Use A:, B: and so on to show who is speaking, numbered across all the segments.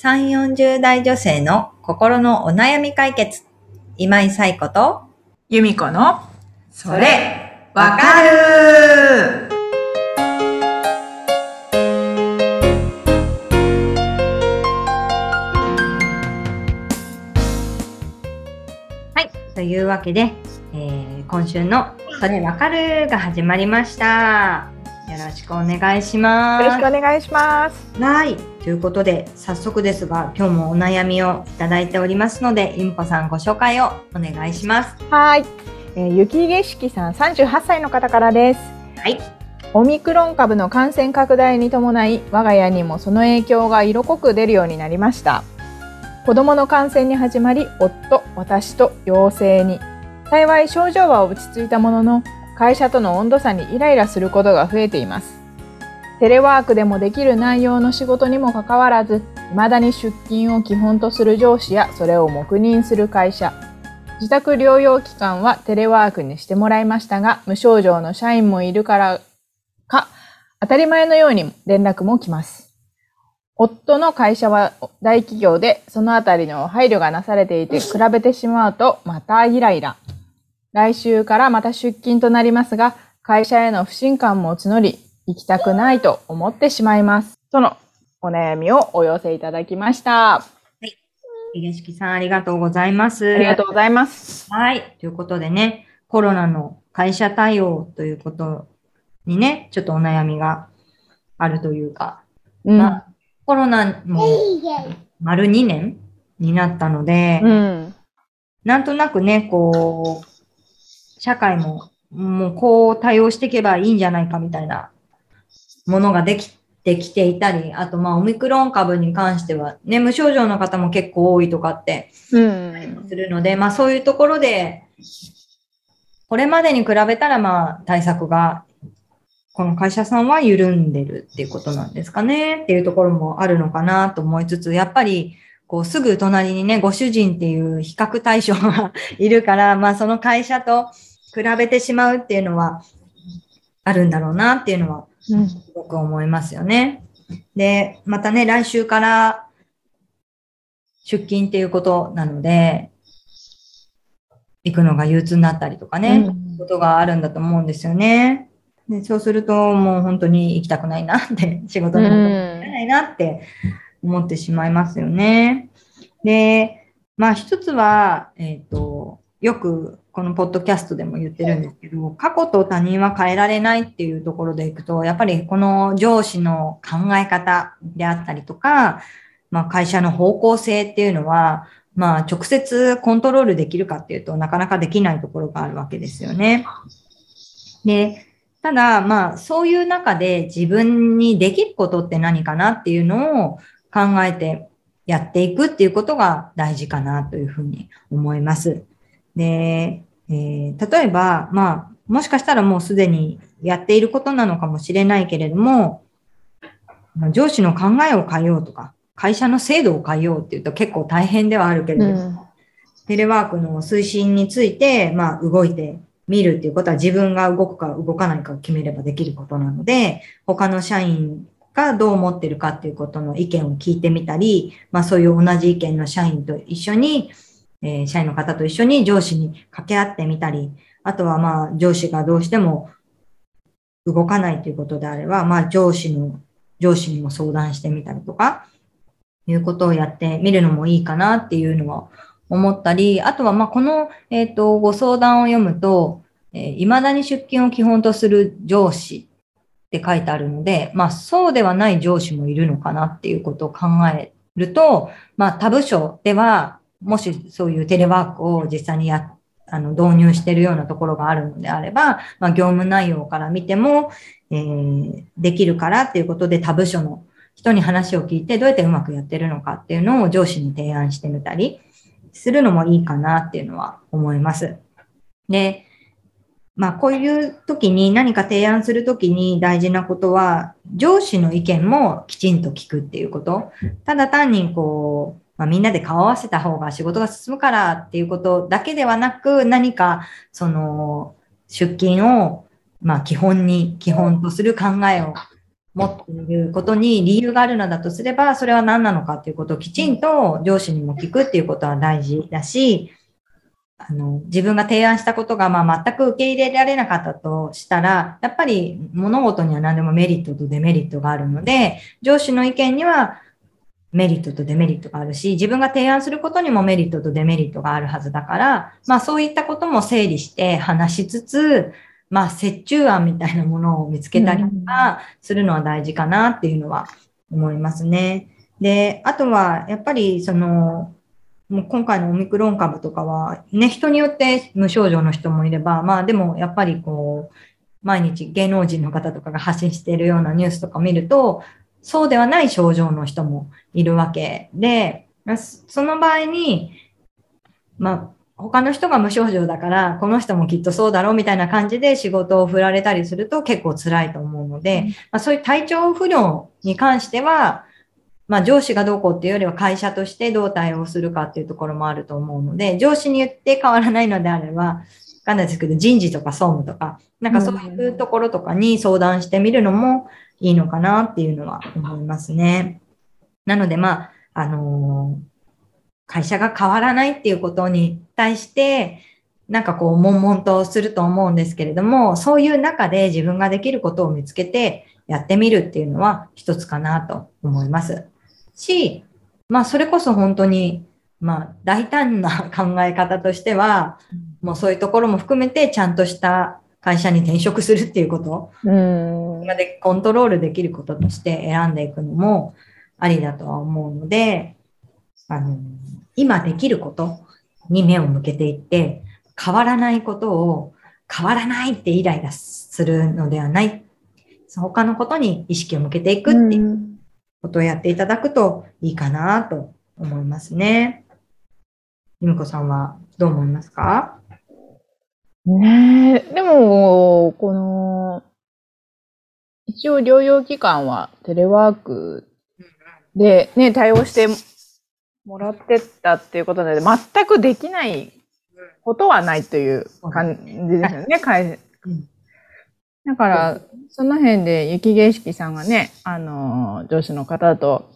A: 3、40代女性の心のお悩み解決。今井彩子と、
B: 由美子の、それ、わかる
A: はい。というわけで、えー今週のそれわかるが始まりました。よろしくお願いします。
B: よろしくお願いします。
A: はい。ということで、早速ですが、今日もお悩みをいただいておりますので、ゆみこさんご紹介をお願いします。
B: はい。えー、雪景色さん38歳の方からです。
A: はい。
B: オミクロン株の感染拡大に伴い、我が家にもその影響が色濃く出るようになりました。子供の感染に始まり、夫、私と陽性に。幸い症状は落ち着いたものの、会社との温度差にイライラすることが増えています。テレワークでもできる内容の仕事にもかかわらず、未だに出勤を基本とする上司やそれを黙認する会社。自宅療養期間はテレワークにしてもらいましたが、無症状の社員もいるからか、当たり前のように連絡も来ます。夫の会社は大企業で、そのあたりの配慮がなされていて、比べてしまうと、またイライラ。来週からまた出勤となりますが、会社への不信感も募り、行きたくないと思ってしまいます。とのお悩みをお寄せいただきました。あ
A: ひしきさん、ありがとうございます。
B: りがとうございます。
A: はい。ということでね、コロナの会社対応ということにね、ちょっとお悩みがあるというか、
B: うん。
A: まあ、コロナも丸2年になったので、
B: うん。
A: なんとなくね、こう、社会ももうこう対応していけばいいんじゃないかみたいなものができてきていたり、あとまあオミクロン株に関してはね、無症状の方も結構多いとかって
B: うん。
A: するので、まあそういうところで、これまでに比べたらまあ対策が、この会社さんは緩んでるっていうことなんですかねっていうところもあるのかなと思いつつ、やっぱりこうすぐ隣にね、ご主人っていう比較対象が いるから、まあその会社と比べてしまうっていうのはあるんだろうなっていうのは
B: うん。
A: すごく思いますよね。で、またね、来週から出勤っていうことなので、行くのが憂鬱になったりとかね、
B: うん
A: ことがあるんだと思うんですよね。でそうすると、もう本当に行きたくないなって、仕事にも行きたくないなって思ってしまいますよね。で、まあ一つは、えっ、と、よくこのポッドキャストでも言ってるんですけど、過去と他人は変えられないっていうところでいくと、やっぱりこの上司の考え方であったりとか、まあ会社の方向性っていうのは、まあ直接コントロールできるかっていうとなかなかできないところがあるわけですよね。で、ただまあそういう中で自分にできることって何かなっていうのを考えてやっていくっていうことが大事かなというふうに思います。で、えー例えば、まあ、もしかしたらもうすでにやっていることなのかもしれないけれども、まあ上司の考えを変えようとか、会社の制度を変えようっていうと結構大変ではあるけれども、
B: うん。
A: テレワークの推進について、まあ、動いてみるっていうことは自分が動くか動かないかを決めればできることなので、他の社員がどう思ってるかっていうことの意見を聞いてみたり、まあそういう同じ意見の社員と一緒に、えー社員の方と一緒に上司に掛け合ってみたり、あとはまあ上司がどうしても動かないということであれば、まあ上司の、上司にも相談してみたりとか、いうことをやってみるのもいいかなっていうのは思ったり、あとはまあこの、えっ、と、ご相談を読むと、えー未だに出勤を基本とする上司って書いてあるので、まあそうではない上司もいるのかなっていうことを考えると、まあ他部署では、もしそういうテレワークを実際にやあの導入しているようなところがあるのであれば、まあ、業務内容から見ても、えーできるからっていうことで他部署の人に話を聞いてどうやってうまくやってるのかっていうのを上司に提案してみたりするのもいいかなっていうのは思います。で、まあこういう時に何か提案する時に大事なことは上司の意見もきちんと聞くっていうこと。ただ単にこう、まあ、みんなで顔を合わせた方が仕事が進むからっていうことだけではなく何かその出勤をまあ基本に、基本とする考えを持っていることに理由があるのだとすれば、それは何なのかっていうことをきちんと上司にも聞くっていうことは大事だし、あの、自分が提案したことが、まあ、全く受け入れられなかったとしたら、やっぱり物事には何でもメリットとデメリットがあるので、上司の意見にはメリットとデメリットがあるし、自分が提案することにもメリットとデメリットがあるはずだから、まあそういったことも整理して話しつつ、まあ折衷案みたいなものを見つけたりとかするのは大事かなっていうのは思いますね。で、あとはやっぱりその、もう今回のオミクロン株とかは、ね、人によって無症状の人もいれば、まあでもやっぱりこう、毎日芸能人の方とかが発信しているようなニュースとか見ると、そうではない症状の人もいるわけで、その場合に、まあ、他の人が無症状だから、この人もきっとそうだろうみたいな感じで仕事を振られたりすると結構辛いと思うので、まあ、そういう体調不良に関しては、まあ上司がどうこうっていうよりは会社としてどう対応するかっていうところもあると思うので、上司に言って変わらないのであれば、わかんないですけど、人事とか総務とか、なんかそういうところとかに相談してみるのもいいのかなっていうのは思いますね。なのでまあ、あのー、会社が変わらないっていうことに対して、なんかこう、悶々とすると思うんですけれども、そういう中で自分ができることを見つけてやってみるっていうのは一つかなと思います。し、まあそれこそ本当に、まあ大胆な考え方としては、もうそういうところも含めてちゃんとした会社に転職するっていうこと、うん、でコントロールできることとして選んでいくのもありだとは思うので、あの、今できることに目を向けていって、変わらないことを変わらないってイライラするのではない。他のことに意識を向けていくっていうことをやっていただくといいかなと思いますね。ゆみこさんはどう思いますか？
B: ねえ、でも、この、一応療養期間はテレワークでね、対応してもらってたっていうことなので、全くできないことはないという感じですよね、会だから、その辺で雪景色さんがね、あの、上司の方と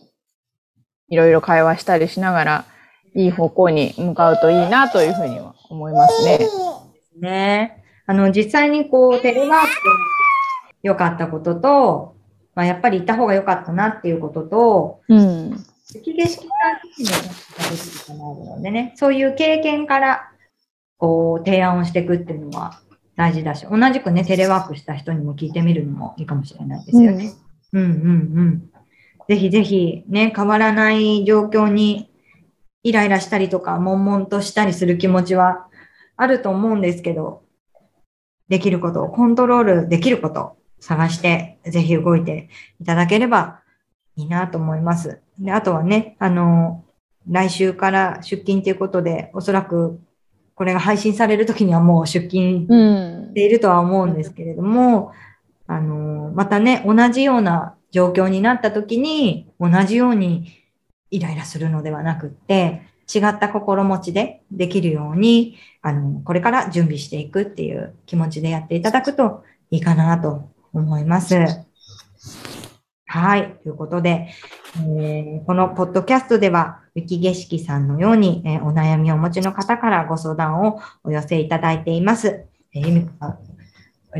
B: いろいろ会話したりしながら、いい方向に向かうといいなというふうには思いますね。
A: ね。あの、実際にこう、テレワークで良かったことと、まあ、やっぱり行った方が良かったなっていうことと、うん。雪景色が記事のができると思うのでね、そういう経験から、こう、提案をしていくっていうのは大事だし、同じくね、テレワークした人にも聞いてみるのもいいかもしれないですよね。うん、うん、うんうんぜひぜひね、変わらない状況にイライラしたりとか、悶々としたりする気持ちはあると思うんですけど、できることをコントロールできること探して、ぜひ動いていただければいいなと思います。で、あとはね、あの、来週から出勤ということで、おそらくこれが配信されるときにはもう出勤しているとは思うんですけれども、うん、あの、またね、同じような状況になったときに、同じようにイライラするのではなくって、違った心持ちでできるように、あの、これから準備していくっていう気持ちでやっていただくといいかなと思います。はい。ということで、えー、このポッドキャストでは、雪景色さんのように、えー、お悩みをお持ちの方からご相談をお寄せいただいています。えー、ゆみこさん、よ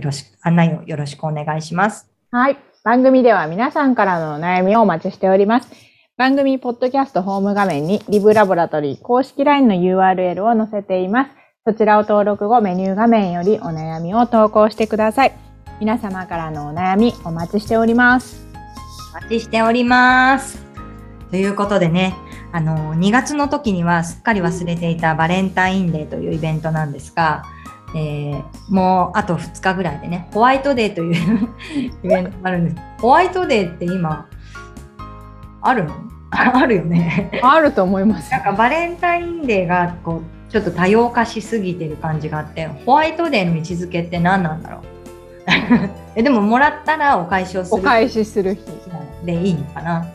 A: ろしく、案内をよろしくお願いします。
B: はい。番組では皆さんからのお悩みをお待ちしております。番組ポッドキャストホーム画面にリブラボラトリー公式 LINE の URL を載せています。そちらを登録後メニュー画面よりお悩みを投稿してください。皆様からのお悩みお待ちしております。
A: お待ちしております。ということでね、あの、2月の時にはすっかり忘れていたバレンタインデーというイベントなんですが、えー、もうあと2日ぐらいでね、ホワイトデーという イベントがあるんです。ホワイトデーって今、あるの あるよね。
B: あると思います。
A: なんかバレンタインデーがこうちょっと多様化しすぎてる感じがあってホワイトデーの位置づけって何なんだろう。えでももらったらお返しをす
B: るお返しする日
A: でいいのかな、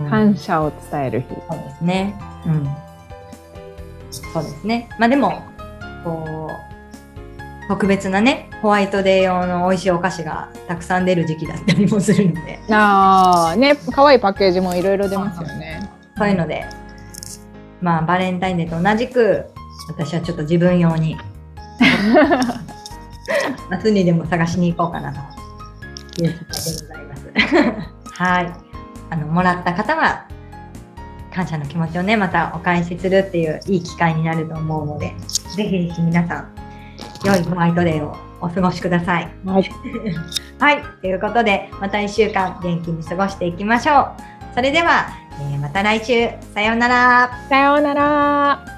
B: うん、感謝を伝える日。
A: そうですね。うん。そうですね。まあでもこう特別なね、ホワイトデー用の美味しいお菓子がたくさん出る時期だったりもするので、
B: ああ、ね、可愛いパッケージもいろいろ出ますよね。
A: そういうので、まあ、バレンタインデーと同じく、私はちょっと自分用に、夏にでも探しに行こうかなという次第でございます。はい。あの、もらった方は、感謝の気持ちをね、またお返しするっていういい機会になると思うので、ぜひぜひ皆さん、良いホワイトデーをお過ごしください。
B: はい。
A: はい。ということで、また1週間元気に過ごしていきましょう。それでは、えーまた来週、さようなら。
B: さようなら。